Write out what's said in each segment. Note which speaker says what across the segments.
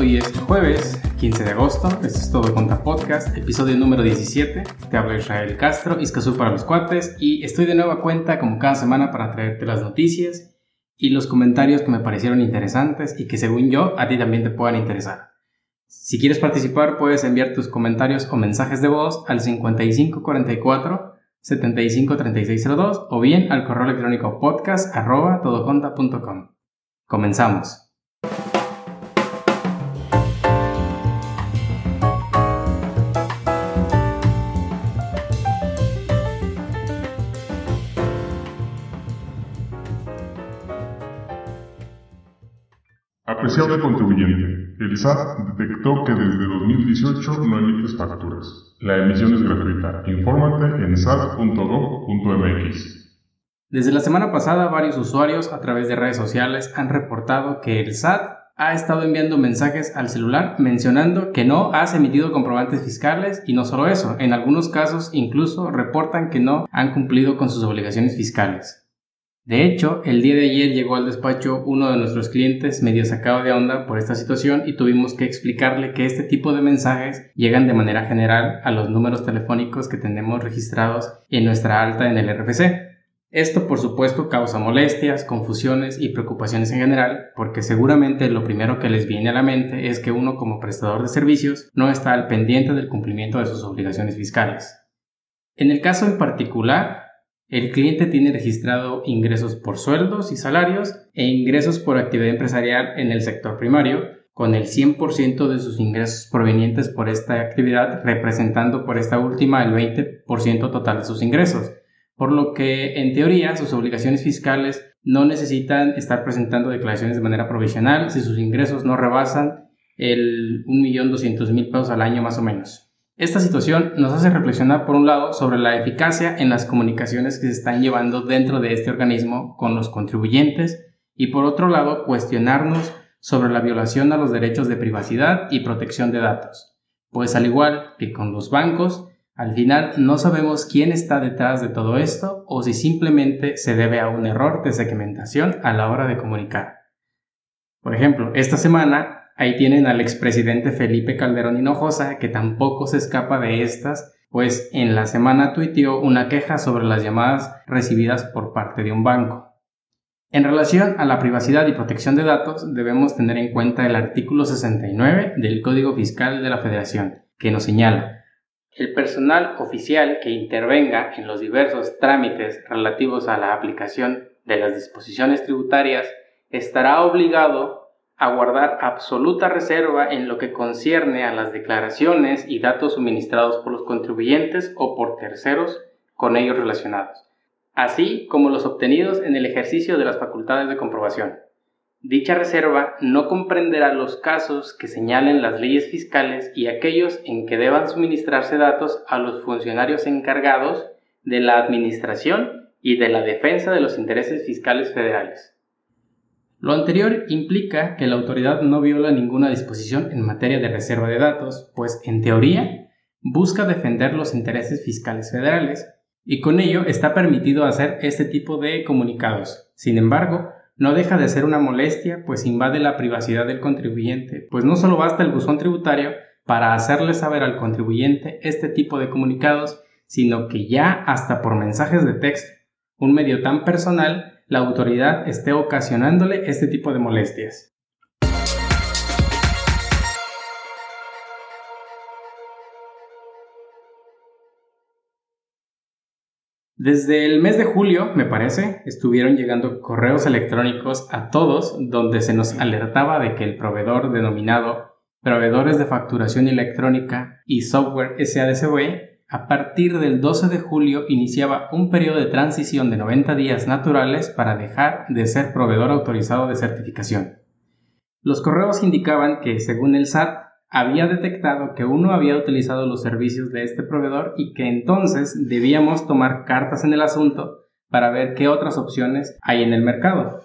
Speaker 1: Hoy es jueves 15 de agosto. Esto es todo contra podcast, episodio número 17. Te hablo Israel Castro, Iscazú para los cuates, y estoy de nueva cuenta como cada semana para traerte las noticias y los comentarios que me parecieron interesantes y que según yo a ti también te puedan interesar. Si quieres participar, puedes enviar tus comentarios o mensajes de voz al 5544 753602 o bien al correo electrónico podcast arroba todoconta.com. Comenzamos.
Speaker 2: El SAT detectó que desde 2018 no emites facturas. La emisión es gratuita. Infórmate en sat.gov.mx.
Speaker 1: Desde la semana pasada, varios usuarios a través de redes sociales han reportado que el SAT ha estado enviando mensajes al celular mencionando que no has emitido comprobantes fiscales y no solo eso, en algunos casos incluso reportan que no han cumplido con sus obligaciones fiscales. De hecho, el día de ayer llegó al despacho uno de nuestros clientes medio sacado de onda por esta situación y tuvimos que explicarle que este tipo de mensajes llegan de manera general a los números telefónicos que tenemos registrados en nuestra alta en el RFC. Esto por supuesto causa molestias, confusiones y preocupaciones en general, porque seguramente lo primero que les viene a la mente es que uno como prestador de servicios no está al pendiente del cumplimiento de sus obligaciones fiscales. En el caso en particular, el cliente tiene registrado ingresos por sueldos y salarios e ingresos por actividad empresarial en el sector primario, con el 100% de sus ingresos provenientes por esta actividad representando por esta última el 20% total de sus ingresos, por lo que en teoría sus obligaciones fiscales no necesitan estar presentando declaraciones de manera provisional si sus ingresos no rebasan el 1.200.000 pesos al año más o menos. Esta situación nos hace reflexionar, por un lado, sobre la eficacia en las comunicaciones que se están llevando dentro de este organismo con los contribuyentes y, por otro lado, cuestionarnos sobre la violación a los derechos de privacidad y protección de datos. Pues al igual que con los bancos, al final no sabemos quién está detrás de todo esto o si simplemente se debe a un error de segmentación a la hora de comunicar. Por ejemplo, esta semana Ahí tienen al expresidente Felipe Calderón Hinojosa, que tampoco se escapa de estas, pues en la semana tuiteó una queja sobre las llamadas recibidas por parte de un banco. En relación a la privacidad y protección de datos, debemos tener en cuenta el artículo 69 del Código Fiscal de la Federación, que nos señala el personal oficial que intervenga en los diversos trámites relativos a la aplicación de las disposiciones tributarias estará obligado a guardar absoluta reserva en lo que concierne a las declaraciones y datos suministrados por los contribuyentes o por terceros con ellos relacionados, así como los obtenidos en el ejercicio de las facultades de comprobación. Dicha reserva no comprenderá los casos que señalen las leyes fiscales y aquellos en que deban suministrarse datos a los funcionarios encargados de la administración y de la defensa de los intereses fiscales federales. Lo anterior implica que la autoridad no viola ninguna disposición en materia de reserva de datos, pues en teoría busca defender los intereses fiscales federales y con ello está permitido hacer este tipo de comunicados. Sin embargo, no deja de ser una molestia, pues invade la privacidad del contribuyente, pues no solo basta el buzón tributario para hacerle saber al contribuyente este tipo de comunicados, sino que ya hasta por mensajes de texto, un medio tan personal la autoridad esté ocasionándole este tipo de molestias. Desde el mes de julio, me parece, estuvieron llegando correos electrónicos a todos donde se nos alertaba de que el proveedor denominado Proveedores de Facturación Electrónica y Software SADCB a partir del 12 de julio iniciaba un periodo de transición de 90 días naturales para dejar de ser proveedor autorizado de certificación. Los correos indicaban que, según el SAT, había detectado que uno había utilizado los servicios de este proveedor y que entonces debíamos tomar cartas en el asunto para ver qué otras opciones hay en el mercado.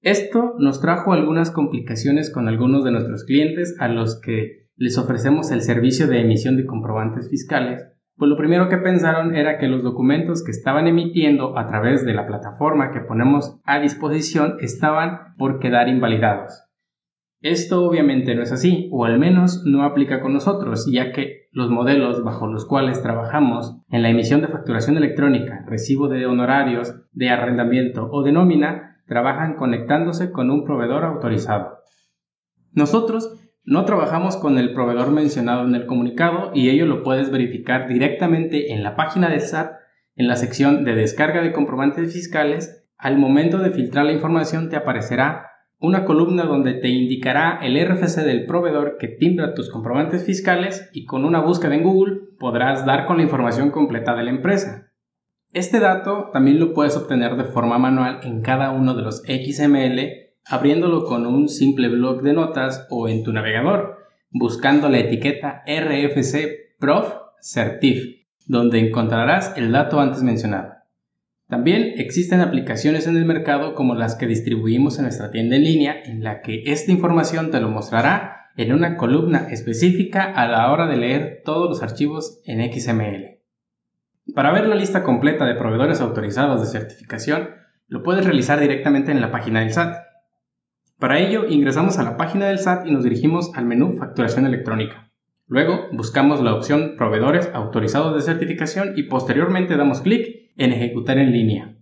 Speaker 1: Esto nos trajo algunas complicaciones con algunos de nuestros clientes a los que les ofrecemos el servicio de emisión de comprobantes fiscales pues lo primero que pensaron era que los documentos que estaban emitiendo a través de la plataforma que ponemos a disposición estaban por quedar invalidados. Esto obviamente no es así, o al menos no aplica con nosotros, ya que los modelos bajo los cuales trabajamos en la emisión de facturación electrónica, recibo de honorarios, de arrendamiento o de nómina, trabajan conectándose con un proveedor autorizado. Nosotros no trabajamos con el proveedor mencionado en el comunicado y ello lo puedes verificar directamente en la página del SAT en la sección de descarga de comprobantes fiscales. Al momento de filtrar la información te aparecerá una columna donde te indicará el RFC del proveedor que timbra tus comprobantes fiscales y con una búsqueda en Google podrás dar con la información completa de la empresa. Este dato también lo puedes obtener de forma manual en cada uno de los XML abriéndolo con un simple blog de notas o en tu navegador, buscando la etiqueta RFC Prof Certif, donde encontrarás el dato antes mencionado. También existen aplicaciones en el mercado como las que distribuimos en nuestra tienda en línea, en la que esta información te lo mostrará en una columna específica a la hora de leer todos los archivos en XML. Para ver la lista completa de proveedores autorizados de certificación, lo puedes realizar directamente en la página del SAT. Para ello, ingresamos a la página del SAT y nos dirigimos al menú Facturación electrónica. Luego, buscamos la opción Proveedores autorizados de certificación y posteriormente damos clic en Ejecutar en línea.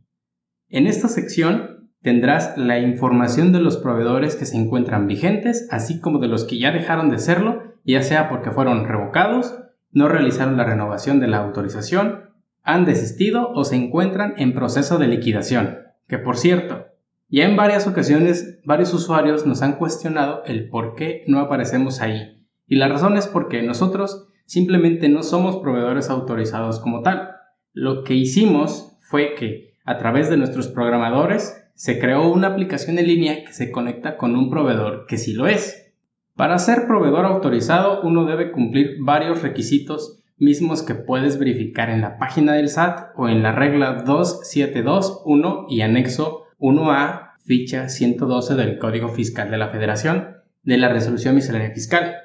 Speaker 1: En esta sección tendrás la información de los proveedores que se encuentran vigentes, así como de los que ya dejaron de serlo, ya sea porque fueron revocados, no realizaron la renovación de la autorización, han desistido o se encuentran en proceso de liquidación. Que por cierto, ya en varias ocasiones varios usuarios nos han cuestionado el por qué no aparecemos ahí. Y la razón es porque nosotros simplemente no somos proveedores autorizados como tal. Lo que hicimos fue que a través de nuestros programadores se creó una aplicación en línea que se conecta con un proveedor que sí lo es. Para ser proveedor autorizado uno debe cumplir varios requisitos mismos que puedes verificar en la página del SAT o en la regla 2721 y anexo 1A ficha 112 del Código Fiscal de la Federación de la Resolución Miscelánea Fiscal.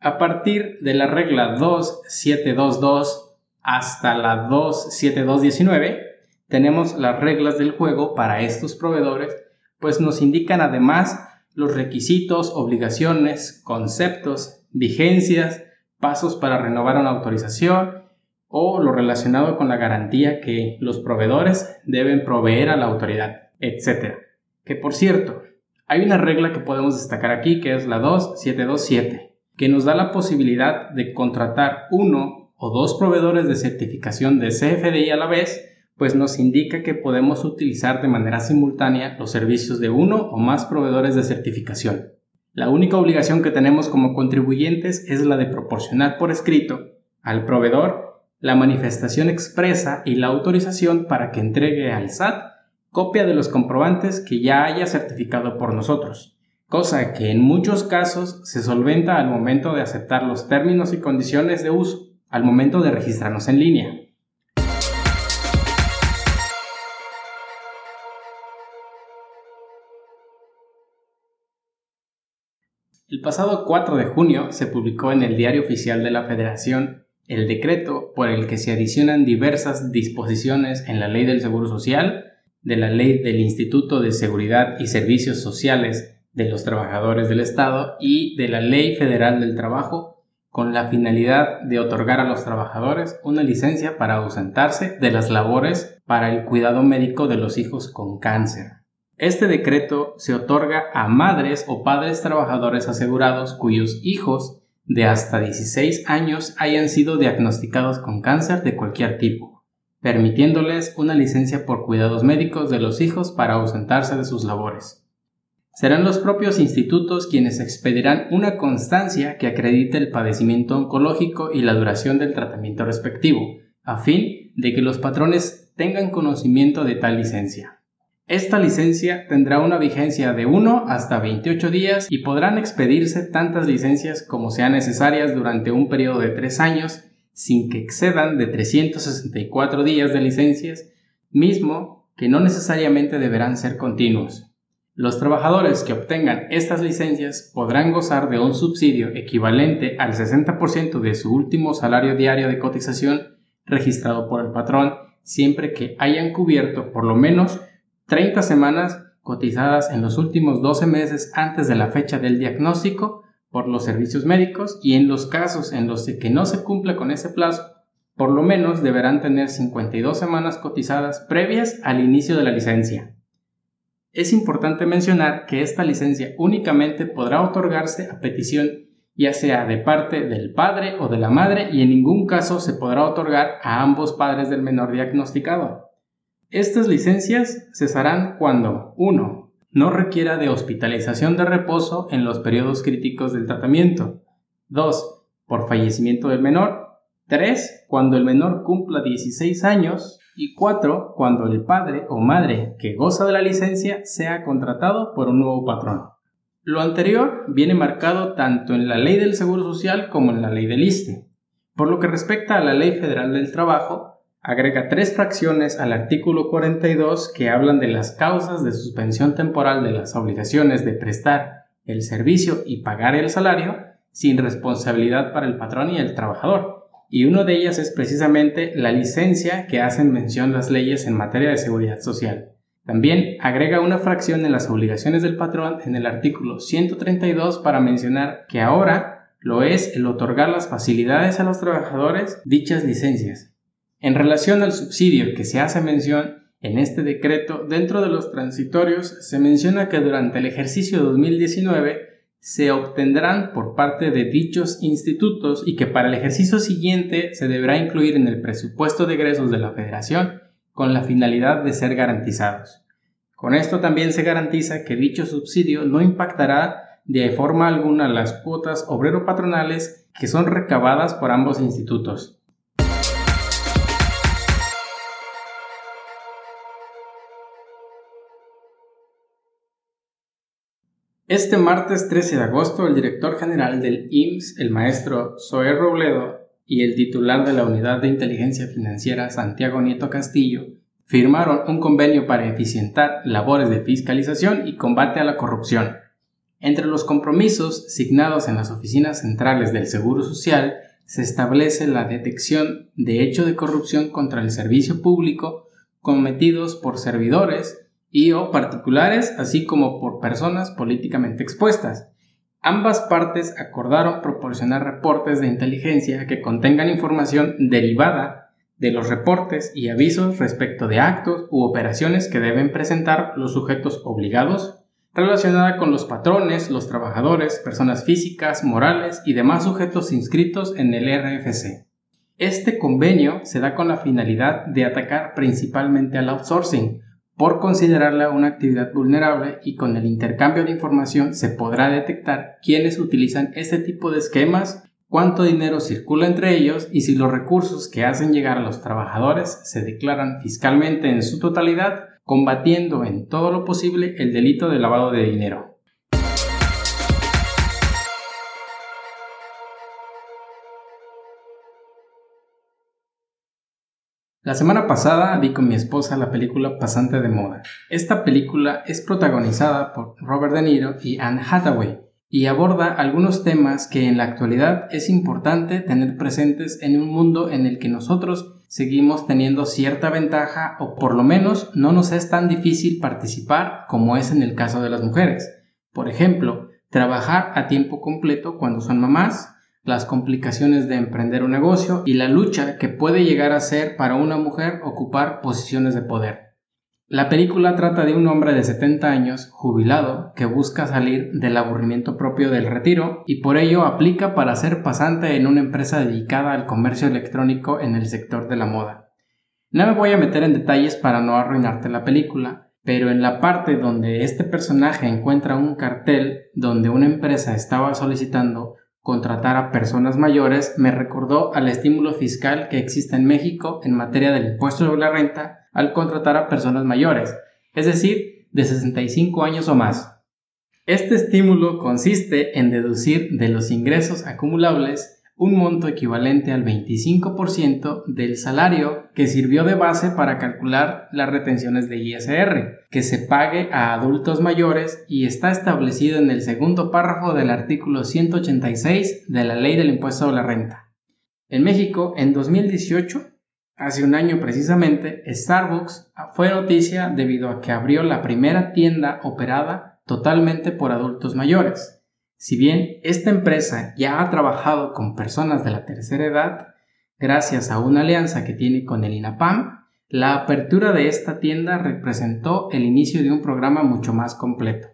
Speaker 1: A partir de la regla 2722 hasta la 27219 tenemos las reglas del juego para estos proveedores, pues nos indican además los requisitos, obligaciones, conceptos, vigencias, pasos para renovar una autorización o lo relacionado con la garantía que los proveedores deben proveer a la autoridad, etc. Que por cierto, hay una regla que podemos destacar aquí que es la 2727, que nos da la posibilidad de contratar uno o dos proveedores de certificación de CFDI a la vez, pues nos indica que podemos utilizar de manera simultánea los servicios de uno o más proveedores de certificación. La única obligación que tenemos como contribuyentes es la de proporcionar por escrito al proveedor la manifestación expresa y la autorización para que entregue al SAT copia de los comprobantes que ya haya certificado por nosotros, cosa que en muchos casos se solventa al momento de aceptar los términos y condiciones de uso al momento de registrarnos en línea. El pasado 4 de junio se publicó en el Diario Oficial de la Federación el decreto por el que se adicionan diversas disposiciones en la Ley del Seguro Social, de la Ley del Instituto de Seguridad y Servicios Sociales de los Trabajadores del Estado y de la Ley Federal del Trabajo con la finalidad de otorgar a los trabajadores una licencia para ausentarse de las labores para el cuidado médico de los hijos con cáncer. Este decreto se otorga a madres o padres trabajadores asegurados cuyos hijos de hasta 16 años hayan sido diagnosticados con cáncer de cualquier tipo, permitiéndoles una licencia por cuidados médicos de los hijos para ausentarse de sus labores. Serán los propios institutos quienes expedirán una constancia que acredite el padecimiento oncológico y la duración del tratamiento respectivo, a fin de que los patrones tengan conocimiento de tal licencia. Esta licencia tendrá una vigencia de 1 hasta 28 días y podrán expedirse tantas licencias como sean necesarias durante un periodo de 3 años sin que excedan de 364 días de licencias, mismo que no necesariamente deberán ser continuos. Los trabajadores que obtengan estas licencias podrán gozar de un subsidio equivalente al 60% de su último salario diario de cotización registrado por el patrón, siempre que hayan cubierto por lo menos 30 semanas cotizadas en los últimos 12 meses antes de la fecha del diagnóstico por los servicios médicos y en los casos en los que no se cumple con ese plazo, por lo menos deberán tener 52 semanas cotizadas previas al inicio de la licencia. Es importante mencionar que esta licencia únicamente podrá otorgarse a petición ya sea de parte del padre o de la madre y en ningún caso se podrá otorgar a ambos padres del menor diagnosticado. Estas licencias cesarán cuando 1. No requiera de hospitalización de reposo en los periodos críticos del tratamiento. 2. Por fallecimiento del menor. 3. Cuando el menor cumpla 16 años. Y 4. Cuando el padre o madre que goza de la licencia sea contratado por un nuevo patrón. Lo anterior viene marcado tanto en la ley del Seguro Social como en la ley del ISTE. Por lo que respecta a la Ley Federal del Trabajo, agrega tres fracciones al artículo 42 que hablan de las causas de suspensión temporal de las obligaciones de prestar el servicio y pagar el salario sin responsabilidad para el patrón y el trabajador. Y una de ellas es precisamente la licencia que hacen mención las leyes en materia de seguridad social. También agrega una fracción en las obligaciones del patrón en el artículo 132 para mencionar que ahora lo es el otorgar las facilidades a los trabajadores dichas licencias. En relación al subsidio que se hace mención en este decreto, dentro de los transitorios se menciona que durante el ejercicio 2019 se obtendrán por parte de dichos institutos y que para el ejercicio siguiente se deberá incluir en el presupuesto de egresos de la Federación con la finalidad de ser garantizados. Con esto también se garantiza que dicho subsidio no impactará de forma alguna las cuotas obrero-patronales que son recabadas por ambos institutos. Este martes 13 de agosto, el director general del IMSS, el maestro Zoé Robledo, y el titular de la Unidad de Inteligencia Financiera, Santiago Nieto Castillo, firmaron un convenio para eficientar labores de fiscalización y combate a la corrupción. Entre los compromisos signados en las oficinas centrales del Seguro Social se establece la detección de hechos de corrupción contra el servicio público cometidos por servidores y o particulares, así como por personas políticamente expuestas. Ambas partes acordaron proporcionar reportes de inteligencia que contengan información derivada de los reportes y avisos respecto de actos u operaciones que deben presentar los sujetos obligados relacionada con los patrones, los trabajadores, personas físicas, morales y demás sujetos inscritos en el RFC. Este convenio se da con la finalidad de atacar principalmente al outsourcing, por considerarla una actividad vulnerable y con el intercambio de información se podrá detectar quiénes utilizan este tipo de esquemas, cuánto dinero circula entre ellos y si los recursos que hacen llegar a los trabajadores se declaran fiscalmente en su totalidad, combatiendo en todo lo posible el delito de lavado de dinero. La semana pasada vi con mi esposa la película Pasante de Moda. Esta película es protagonizada por Robert De Niro y Anne Hathaway y aborda algunos temas que en la actualidad es importante tener presentes en un mundo en el que nosotros seguimos teniendo cierta ventaja o por lo menos no nos es tan difícil participar como es en el caso de las mujeres. Por ejemplo, trabajar a tiempo completo cuando son mamás, las complicaciones de emprender un negocio y la lucha que puede llegar a ser para una mujer ocupar posiciones de poder. La película trata de un hombre de 70 años, jubilado, que busca salir del aburrimiento propio del retiro y por ello aplica para ser pasante en una empresa dedicada al comercio electrónico en el sector de la moda. No me voy a meter en detalles para no arruinarte la película, pero en la parte donde este personaje encuentra un cartel donde una empresa estaba solicitando contratar a personas mayores me recordó al estímulo fiscal que existe en México en materia del impuesto sobre la renta al contratar a personas mayores, es decir, de 65 años o más. Este estímulo consiste en deducir de los ingresos acumulables un monto equivalente al 25% del salario que sirvió de base para calcular las retenciones de ISR, que se pague a adultos mayores y está establecido en el segundo párrafo del artículo 186 de la Ley del Impuesto a la Renta. En México, en 2018, Hace un año precisamente, Starbucks fue noticia debido a que abrió la primera tienda operada totalmente por adultos mayores. Si bien esta empresa ya ha trabajado con personas de la tercera edad, gracias a una alianza que tiene con el INAPAM, la apertura de esta tienda representó el inicio de un programa mucho más completo.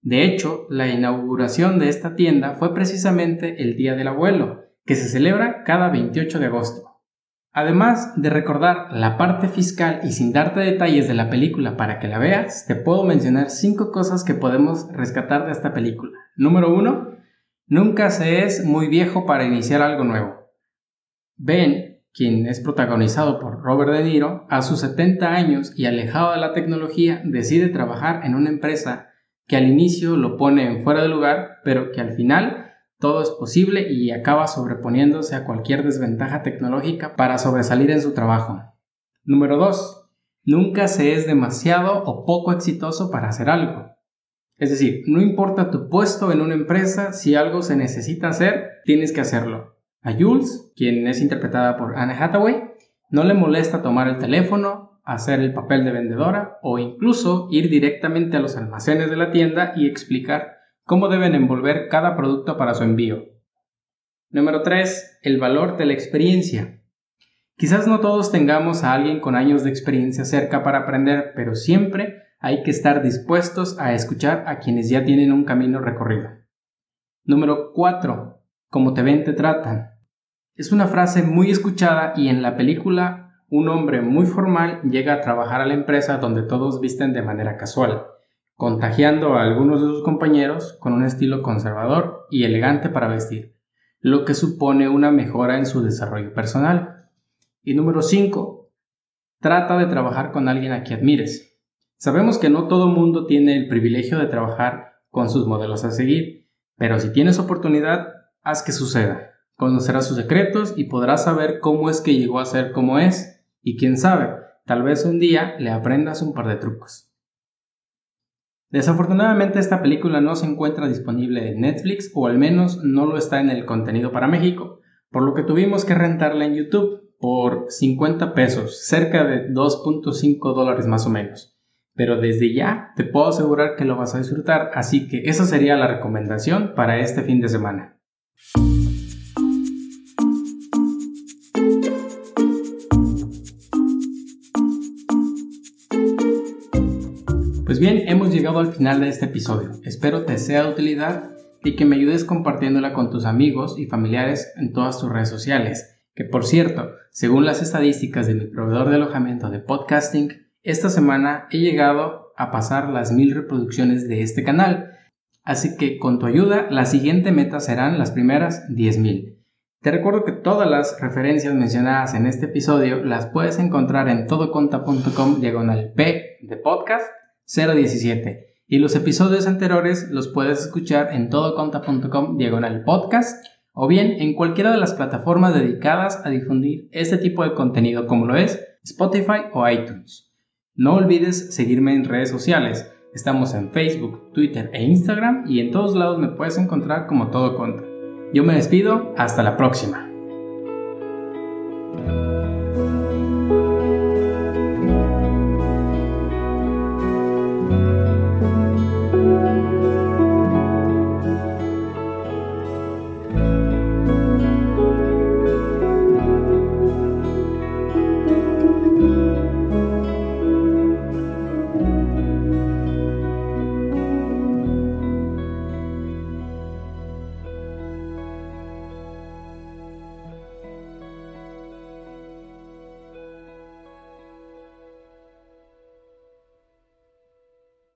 Speaker 1: De hecho, la inauguración de esta tienda fue precisamente el Día del Abuelo, que se celebra cada 28 de agosto. Además de recordar la parte fiscal y sin darte detalles de la película para que la veas, te puedo mencionar 5 cosas que podemos rescatar de esta película. Número 1. Nunca se es muy viejo para iniciar algo nuevo. Ben, quien es protagonizado por Robert De Niro, a sus 70 años y alejado de la tecnología, decide trabajar en una empresa que al inicio lo pone en fuera de lugar, pero que al final todo es posible y acaba sobreponiéndose a cualquier desventaja tecnológica para sobresalir en su trabajo. Número 2. Nunca se es demasiado o poco exitoso para hacer algo. Es decir, no importa tu puesto en una empresa, si algo se necesita hacer, tienes que hacerlo. A Jules, quien es interpretada por Anne Hathaway, no le molesta tomar el teléfono, hacer el papel de vendedora o incluso ir directamente a los almacenes de la tienda y explicar cómo deben envolver cada producto para su envío. Número 3. El valor de la experiencia. Quizás no todos tengamos a alguien con años de experiencia cerca para aprender, pero siempre hay que estar dispuestos a escuchar a quienes ya tienen un camino recorrido. Número 4. Como te ven, te tratan. Es una frase muy escuchada y en la película un hombre muy formal llega a trabajar a la empresa donde todos visten de manera casual contagiando a algunos de sus compañeros con un estilo conservador y elegante para vestir, lo que supone una mejora en su desarrollo personal. Y número 5. Trata de trabajar con alguien a quien admires. Sabemos que no todo mundo tiene el privilegio de trabajar con sus modelos a seguir, pero si tienes oportunidad, haz que suceda. Conocerás sus secretos y podrás saber cómo es que llegó a ser como es, y quién sabe, tal vez un día le aprendas un par de trucos. Desafortunadamente esta película no se encuentra disponible en Netflix o al menos no lo está en el contenido para México, por lo que tuvimos que rentarla en YouTube por 50 pesos, cerca de 2.5 dólares más o menos. Pero desde ya te puedo asegurar que lo vas a disfrutar, así que esa sería la recomendación para este fin de semana. Pues bien, hemos llegado al final de este episodio. Espero te sea de utilidad y que me ayudes compartiéndola con tus amigos y familiares en todas tus redes sociales. Que por cierto, según las estadísticas de mi proveedor de alojamiento de podcasting, esta semana he llegado a pasar las mil reproducciones de este canal. Así que con tu ayuda, la siguiente meta serán las primeras 10.000. Te recuerdo que todas las referencias mencionadas en este episodio las puedes encontrar en todoconta.com diagonal P de podcast 017 y los episodios anteriores los puedes escuchar en todoconta.com diagonal podcast o bien en cualquiera de las plataformas dedicadas a difundir este tipo de contenido como lo es Spotify o iTunes. No olvides seguirme en redes sociales. Estamos en Facebook, Twitter e Instagram y en todos lados me puedes encontrar como Todo Conta. Yo me despido, hasta la próxima.